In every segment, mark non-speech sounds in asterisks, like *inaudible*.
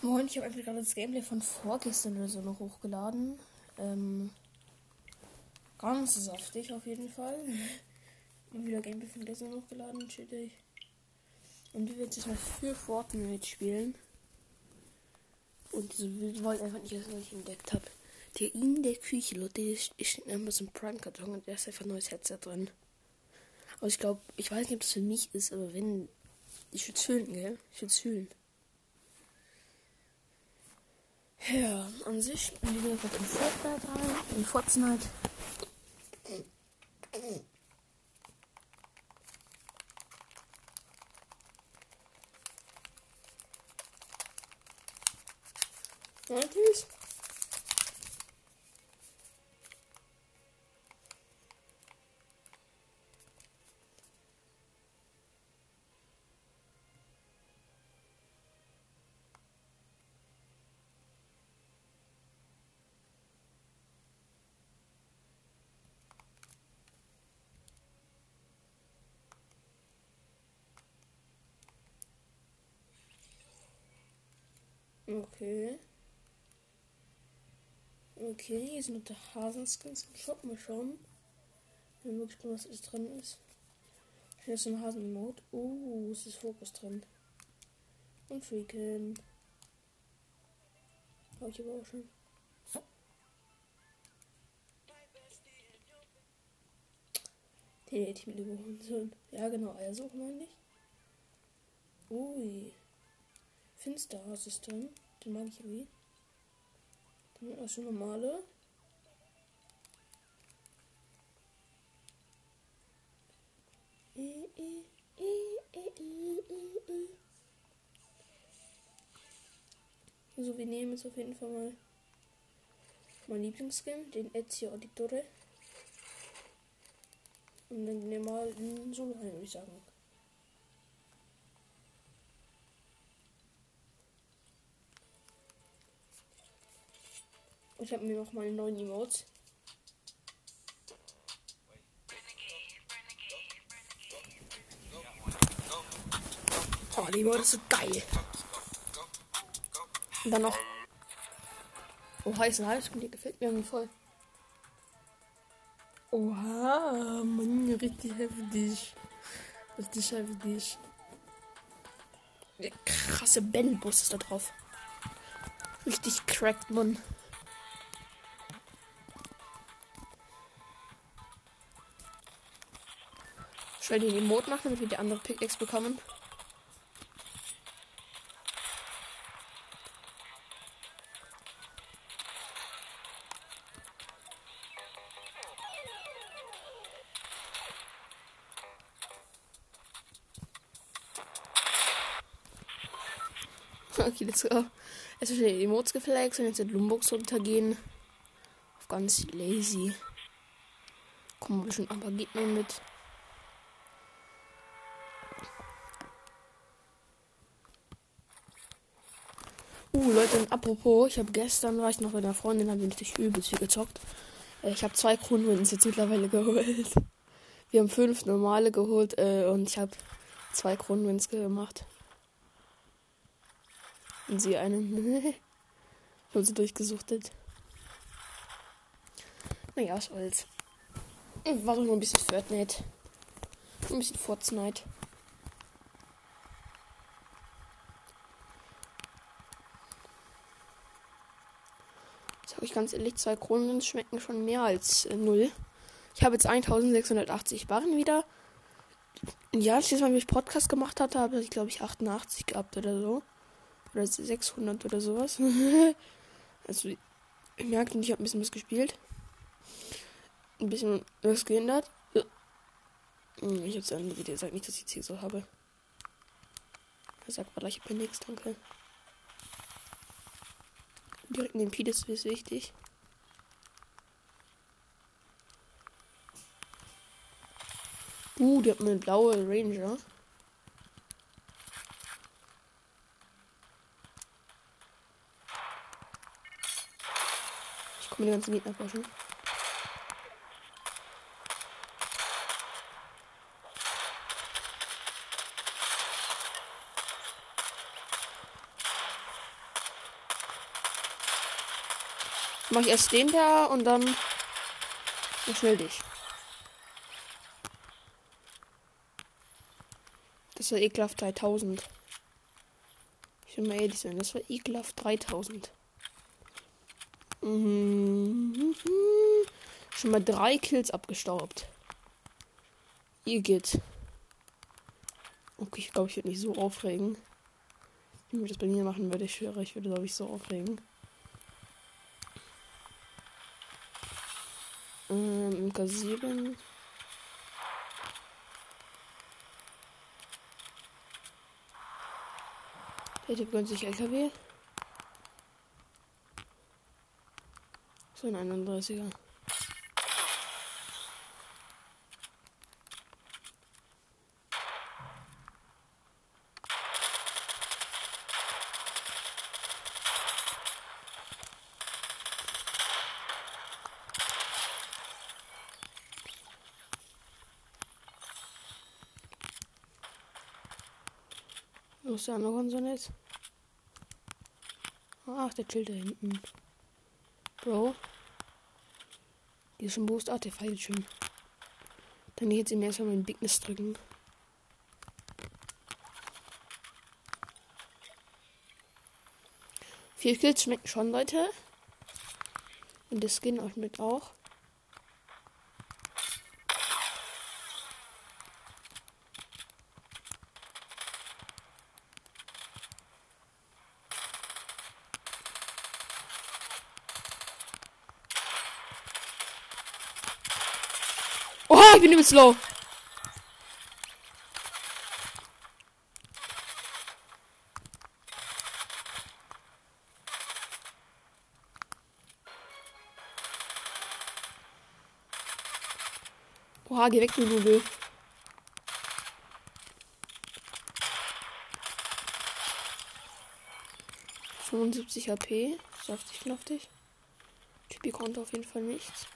Moin, ich habe einfach gerade das Gameplay von vorgestern oder so noch hochgeladen. Ähm, ganz saftig auf jeden Fall. *laughs* Und wieder Gameplay von gestern hochgeladen, chillig. Und wir werden jetzt mal für Fortnite spielen. Und diese wollte einfach nicht, dass ich entdeckt habe. Der in der Küche, Leute, ist in Amazon Prime Karton und da ist einfach ein neues Headset drin. Aber ich glaube, ich weiß nicht, ob das für mich ist, aber wenn. Ich würde es fühlen, gell? Ich würde es fühlen. Ja, an sich bin ich einfach in Fortnite rein. In Fortnite. Ja, Okay. Okay, hier sind der Hasenskins im Shop. Mal schauen. Wenn wirklich was ist drin ist. Hier ist ein Hasen-Mode. Oh, es ist Fokus drin. Und Freaken. Hab ich aber auch schon. Den hätte ich mir lieber holen sollen. Ja, genau, Eiersuche meine ich. Ui. Finsterhaus ist drin. Den mag ich irgendwie. Dann auch so normale. So, wir nehmen jetzt auf jeden Fall mal mein Lieblingsskin, den Ezio Auditore. Und dann nehmen wir mal in Solo rein, würde ich sagen. Ich habe mir noch mal neuen Emotes. Oh, die Emote ist so geil. Und dann noch. Oh, heißen Hals, die gefällt mir irgendwie voll. Oha, Mann, richtig heftig. Richtig heftig. Der krasse Bellbus ist da drauf. Richtig cracked, Mann. Ich will den Emote machen, damit wir die andere Pickaxe bekommen. *laughs* Okay, let's go. Es sind die Emotes geflext und jetzt sind Lumbox runtergehen. Auf ganz lazy. Kommen wir bestimmt ein paar Gegner mit. Uh, Leute, und apropos, ich habe gestern, war ich noch bei einer Freundin, haben wir natürlich übelst viel gezockt. Äh, Ich habe zwei Kronwins jetzt mittlerweile *laughs* geholt. Wir haben fünf normale geholt äh, und ich habe zwei Kronwins gemacht. Und sie einen. ich *laughs* habe sie durchgesuchtet. Naja, was soll's. War doch nur ein bisschen Fortnite. Ein bisschen Fortnite. Sag ich ganz ehrlich, zwei Kronen schmecken schon mehr als äh, null. Ich habe jetzt 1680 Barren wieder. Ja, ich Mal, wie ich Podcast gemacht hatte, habe ich glaube ich 88 gehabt oder so. Oder 600 oder sowas. *laughs* also, ihr merkt, ich habe ein bisschen was gespielt. Ein bisschen was geändert. Hm, Ich habe es wieder gesagt, nicht, dass ich es hier so habe. Er sagt, weil ich habe nichts, danke. Direkt in den Pides ist wichtig. Uh, die hat eine blaue Ranger. Ich komme die ganzen Gegner pushen. Mach ich erst den da und dann schnell dich. Das war ekelhaft 3000. Ich will mal ehrlich sein, das war ekelhaft 3000. Mhm. Schon mal drei Kills abgestaubt. Ihr geht. Okay, ich glaube, ich würde nicht so aufregen. Wenn ich das bei mir machen würde, ich schwöre, ich würde, glaube ich, so aufregen. Ähm, MK7. Der Typ gönnt sich LKW. So ein 31er. Ist der andere Konson jetzt? Ach, der chillt da hinten. Bro. Die ist schon Boost. Ah, der feilt schon. Dann jetzt ihm erstmal meinen Bigness drücken. Vier Kills schmecken schon, Leute. Und der Skin auch mit auch. Oha, ich bin übelst low. Oha, geh weg, du. Fünfundsiebzig HP. Saftig, knaftig. Typi konnte auf jeden Fall nichts.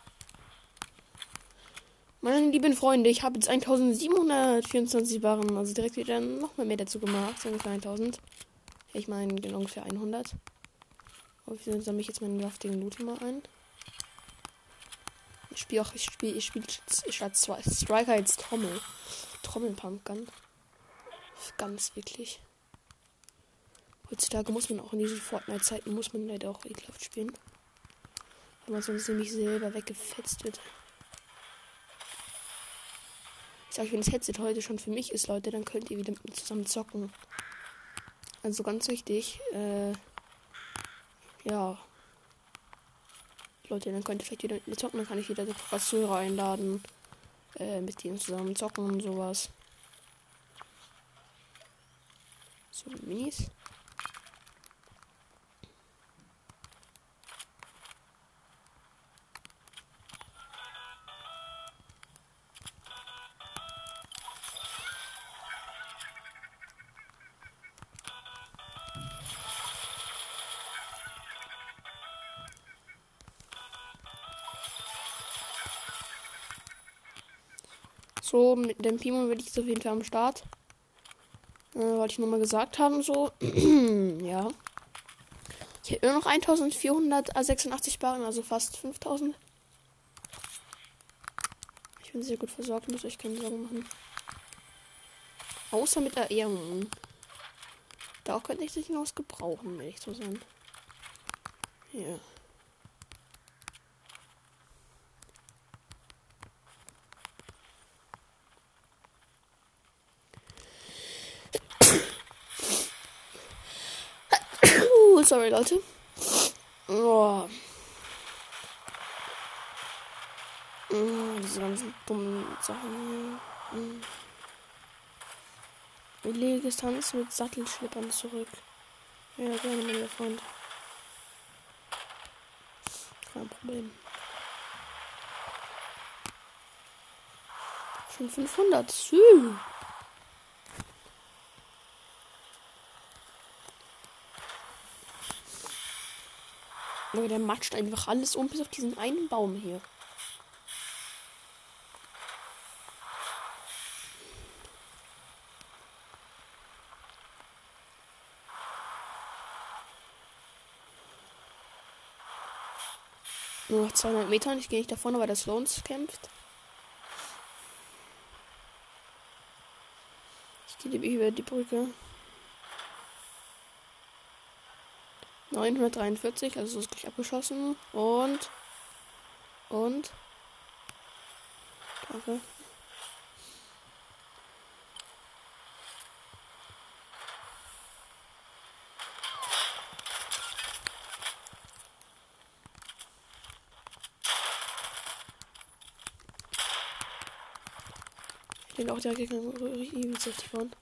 Meine lieben Freunde, ich habe jetzt 1724 Barren, also direkt wieder noch mal mehr dazu gemacht, ungefähr 1000. Ich meine, ungefähr 100. Auf jeden Fall sammle ich jetzt meinen luftigen Loot mal ein. Ich spiele auch, ich spiele, ich spiele statt Striker als Trommel. Trommelpumpgun. Ganz wirklich. Heutzutage muss man auch in diesen Fortnite-Zeiten, muss man leider auch ekelhaft spielen. Weil man sonst nämlich selber weggefetzt wird. Ich sag, wenn das Headset heute schon für mich ist, Leute, dann könnt ihr wieder mit mir zusammen zocken. Also ganz wichtig, äh, ja. Leute, dann könnt ihr vielleicht wieder mit mir zocken, dann kann ich wieder Dekorateure einladen, äh, mit denen zusammen zocken und sowas. So, Minis. So, mit dem Pimo würde ich jetzt auf jeden Fall am Start. Äh, wollte ich nur mal gesagt haben, so. *clears throat* ja. Ich hätte nur noch 1486 Barren, also fast 5000. Ich bin sehr gut versorgt, muss euch keine Sorgen machen. Außer mit der Ehrung. Da könnte ich sich noch was gebrauchen, wenn ich so sein. Ja. Sorry, Leute. Oh. Oh, diese ganzen dummen Sachen hier. Mm. Billiges Tanz mit Sattelschlippern zurück. Ja, gerne, mein Freund. Kein Problem. Schon 500. Sü. Aber der matscht einfach alles um, bis auf diesen einen Baum hier. Nur noch 200 Meter und ich gehe nicht davon, aber der Sloans kämpft. Ich gehe über die Brücke. 943, also ist gleich abgeschossen. Und. Und. Danke. Ich denke auch der Gegner übelst heftig waren.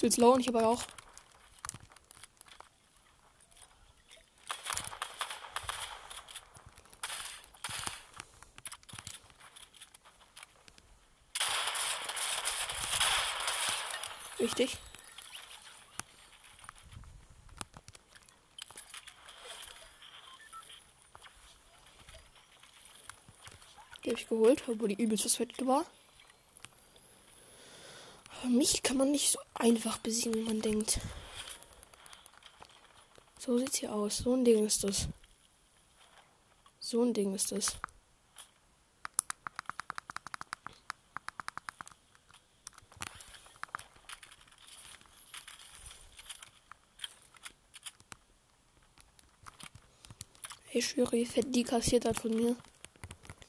Ich will slow und ich aber auch. Wichtig. Die habe ich geholt, obwohl die übelst verswettet war. Mich kann man nicht so einfach besiegen, wie man denkt. So sieht's hier aus. So ein Ding ist das. So ein Ding ist das. Ich schwöre, wie fett die kassiert hat von mir.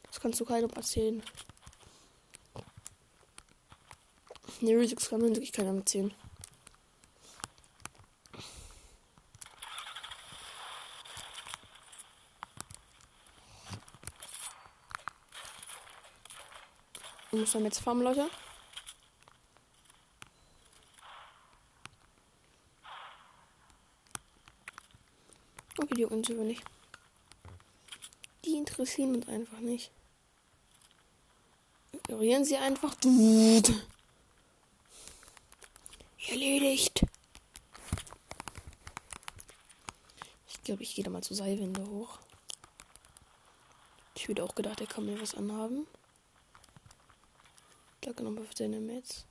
Das kannst du keinem erzählen. Ne, Rüsix kann man wirklich keiner mitziehen. Ich muss dann jetzt farmen, Leute. Okay, die uns über nicht. Die interessieren uns einfach nicht. Ignorieren sie einfach. Erledigt. Ich glaube, ich gehe da mal zur Seilwinde hoch. Ich würde auch gedacht, er kann mir was anhaben. Danke nochmal für seine Metz.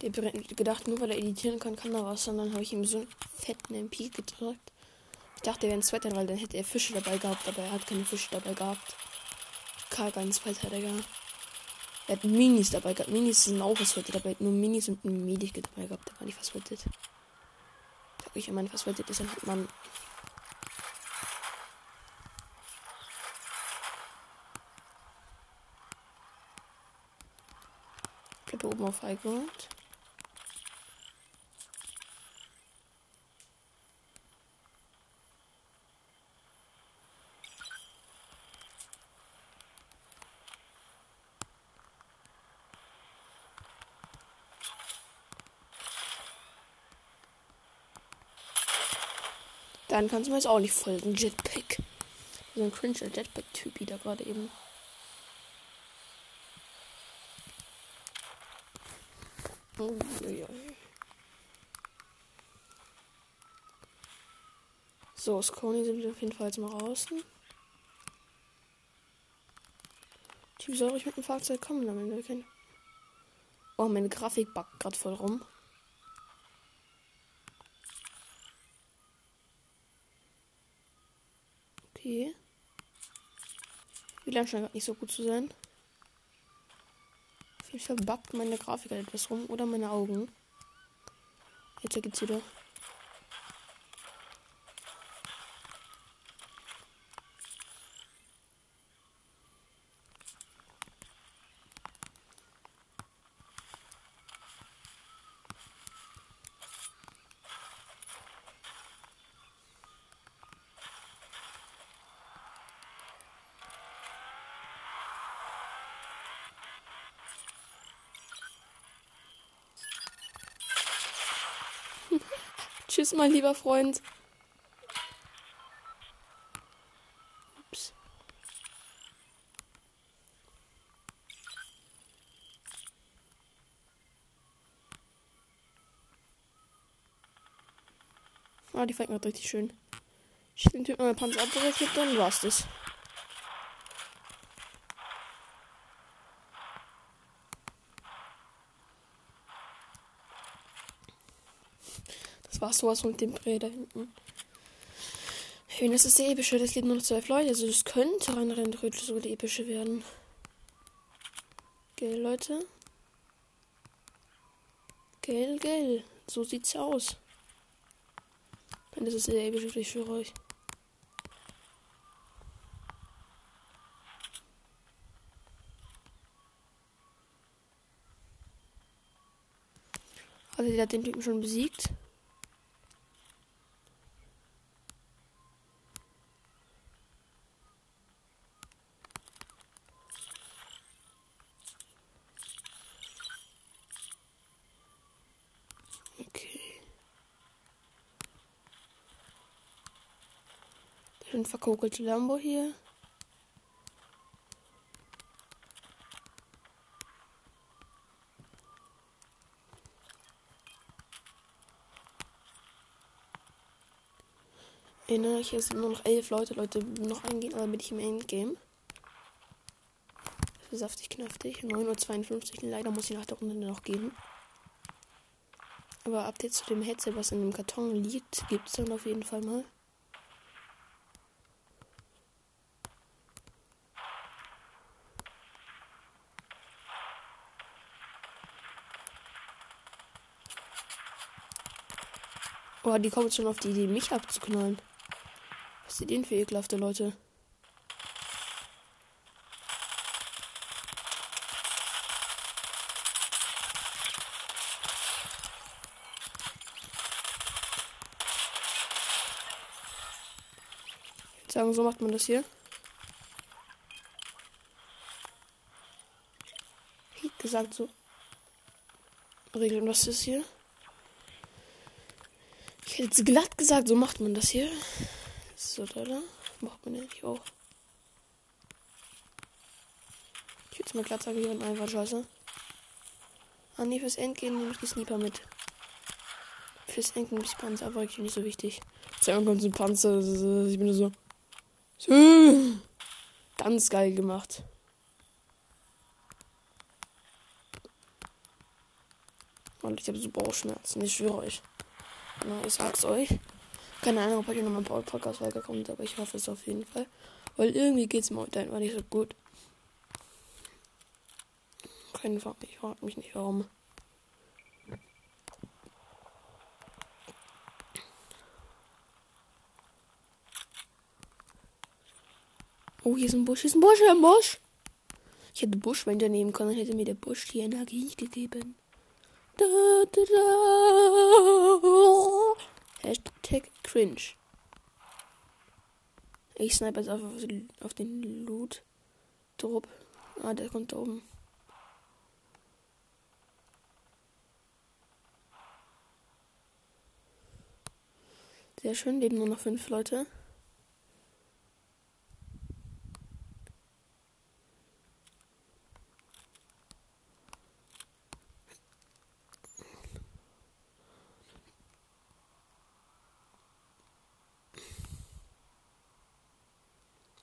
Der gedacht, nur weil er editieren kann, kann er was. Und dann habe ich ihm so einen fetten MP gedrückt. Ich dachte, er wäre ein Sweater, weil dann hätte er Fische dabei gehabt, aber er hat keine Fische dabei gehabt. Karl ganz Sweater, Digga. Er hat Minis dabei gehabt. Minis sind auch verswettet dabei. Nur Minis und ein Medike dabei gehabt. Der war nicht verswettet. Sag ich, wenn man verswettet ist, dann hat man. Ich habe oben auf High Ground. Dann kannst du mir jetzt auch nicht folgen. Jetpack. So ein cringe Jetpack-Typ da gerade eben. Oh, ja. So, Scony sind wir auf jeden Fall jetzt mal draußen. Wie soll ich mit dem Fahrzeug kommen, damit wir können? Oh, meine Grafik backt gerade voll rum. Okay. WLAN scheint nicht so gut zu sein. Auf jeden Fall backt meine Grafik halt etwas rum oder meine Augen. Jetzt geht's wieder. Tschüss, mein lieber Freund. Ups. Ah, die fängt mir richtig schön. Ich den Typen mein Panzer abgerechnet, dann war's das. War sowas von dem Dreh da hinten. Hey, das ist der epische. Das geht nur noch zwölf Leute. Also, das könnte rein rein theoretisch sogar die epische werden. Gell, Leute? Gell, gell. So sieht's aus. Nein, das ist der epische, ich schwöre euch. Also, der hat den Typen schon besiegt. Ein verkokelte Lambo hier. Erinnere ich, es sind nur noch elf Leute, Leute, noch eingehen, aber bin ich im Endgame. Das ist saftig knaftig. 9.52 Uhr. Leider muss ich nach der Runde noch gehen. Aber Update zu dem Headset, was in dem Karton liegt, gibt es dann auf jeden Fall mal. Boah, die kommen schon auf die Idee, mich abzuknallen. Was sind denn für ekelhafte Leute? Ich sagen, so macht man das hier. Wie gesagt, so. Regeln, was ist hier? Jetzt glatt gesagt, so macht man das hier. So, da, da. Macht man nicht auch. Ich würde mal glatt sagen, hier und einfach scheiße. Ah, nee, fürs Endgame nehme ich die Sniper mit. Fürs Endgame nehme ich Panzer, aber wirklich nicht so wichtig. Zweimal kommt so ein Panzer, ich bin nur so. so. Ganz geil gemacht. Und ich habe so Bauchschmerzen, ich schwöre euch. Na, ich sag's euch. Keine Ahnung, ob heute nochmal ein Podcast weiterkommt, aber ich hoffe es auf jeden Fall. Weil irgendwie geht's mir heute einfach nicht so gut. Keine Frage, ich frage mich nicht warum. Oh, hier ist ein Busch, hier ist ein Busch, hier ist ein Busch. Ich hätte Buschwände nehmen können, hätte mir der Busch die Energie gegeben. Da, da, da. Hashtag cringe. Ich snipe jetzt auf, auf den Loot. Drop. Ah, der kommt da oben. Sehr schön, leben nur noch fünf Leute.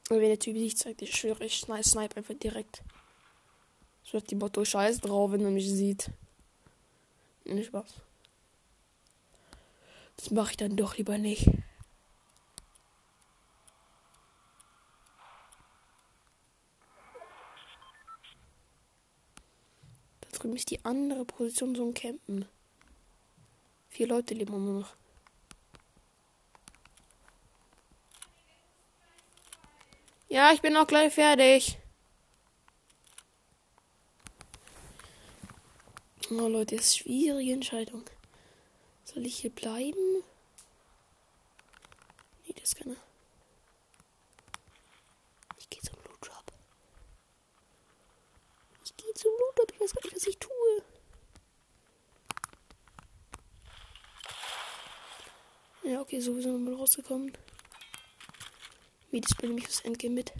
Und wenn der Typ sich zeigt, ich schwöre, ich snipe einfach direkt. So hat die Motto Scheiß drauf, wenn er mich sieht. Nicht Spaß. Das mache ich dann doch lieber nicht. Da drüben ist die andere Position ein Campen. Vier Leute leben nur noch. Ja, ich bin auch gleich fertig. Oh Leute, das ist schwierige Entscheidung. Soll ich hier bleiben? Nee, das kann er. Ich gehe zum Loot-Drop. Ich gehe zum Loot-Drop. Ich weiß gar nicht, was ich tue. Ja, okay, sowieso nochmal rausgekommen. Wie das bringt mich fürs Endgame mit.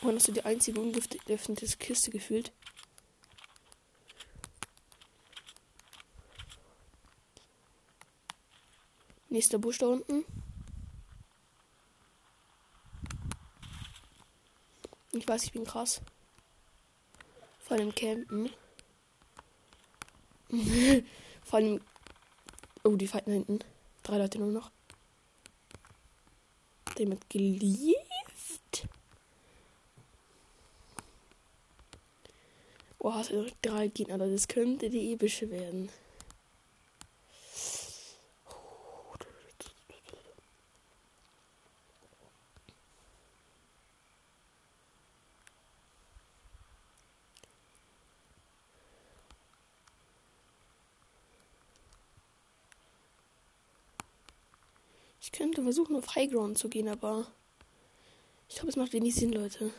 Und hast du die einzige ungeöffnete Kiste gefühlt? Nächster Busch da unten. Ich Ich weiß, ich bin krass. Vor allem Campen. *laughs* Vor allem. Oh, die fighten hinten. Drei Leute nur noch. Der mit geliebt. Oh, hast du drei Gegner, das könnte die epische werden. Ich könnte versuchen, auf Highground zu gehen, aber ich glaube, es macht wenig Sinn, Leute.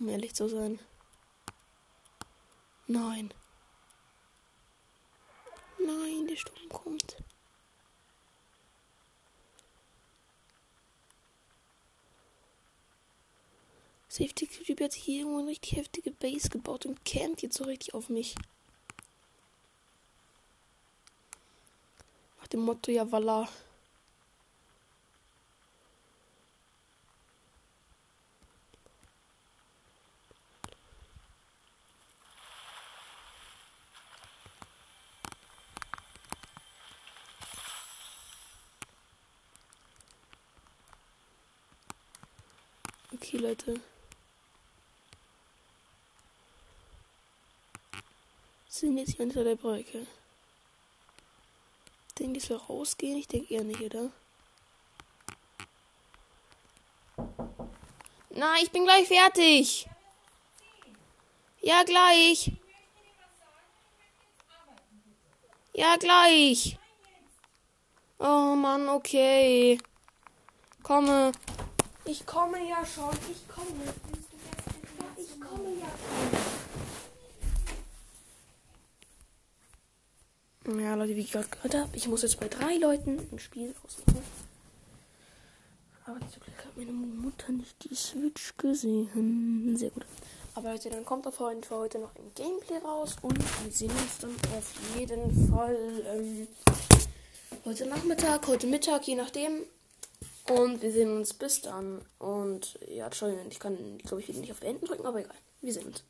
Um ehrlich zu sein. Nein. Nein, der Sturm kommt. Safety Typ hat hier irgendwo eine richtig heftige Base gebaut und campt jetzt so richtig auf mich. Dem Motto, ja, voilà. Okay, Leute. Sind jetzt hier unter der Brücke. Ich, soll rausgehen? Ich denke eher nicht, oder? Na, ich bin gleich fertig. Ja, gleich. Ja, gleich. Oh Mann, okay. Komme. Ich komme ja schon. Ich komme. ich komme ja schon. Ja, Leute, wie ich gerade gehört habe, ich muss jetzt bei drei Leuten ein Spiel ausmachen. Aber zum Glück hat meine Mutter nicht die Switch gesehen. Sehr gut. Aber Leute, dann kommt auf heute, für heute noch ein Gameplay raus und wir sehen uns dann auf jeden Fall ähm, heute Nachmittag, heute Mittag, je nachdem. Und wir sehen uns bis dann. Und ja, Entschuldigung, ich kann, glaube ich, nicht auf Beenden drücken, aber egal. Wir sehen uns.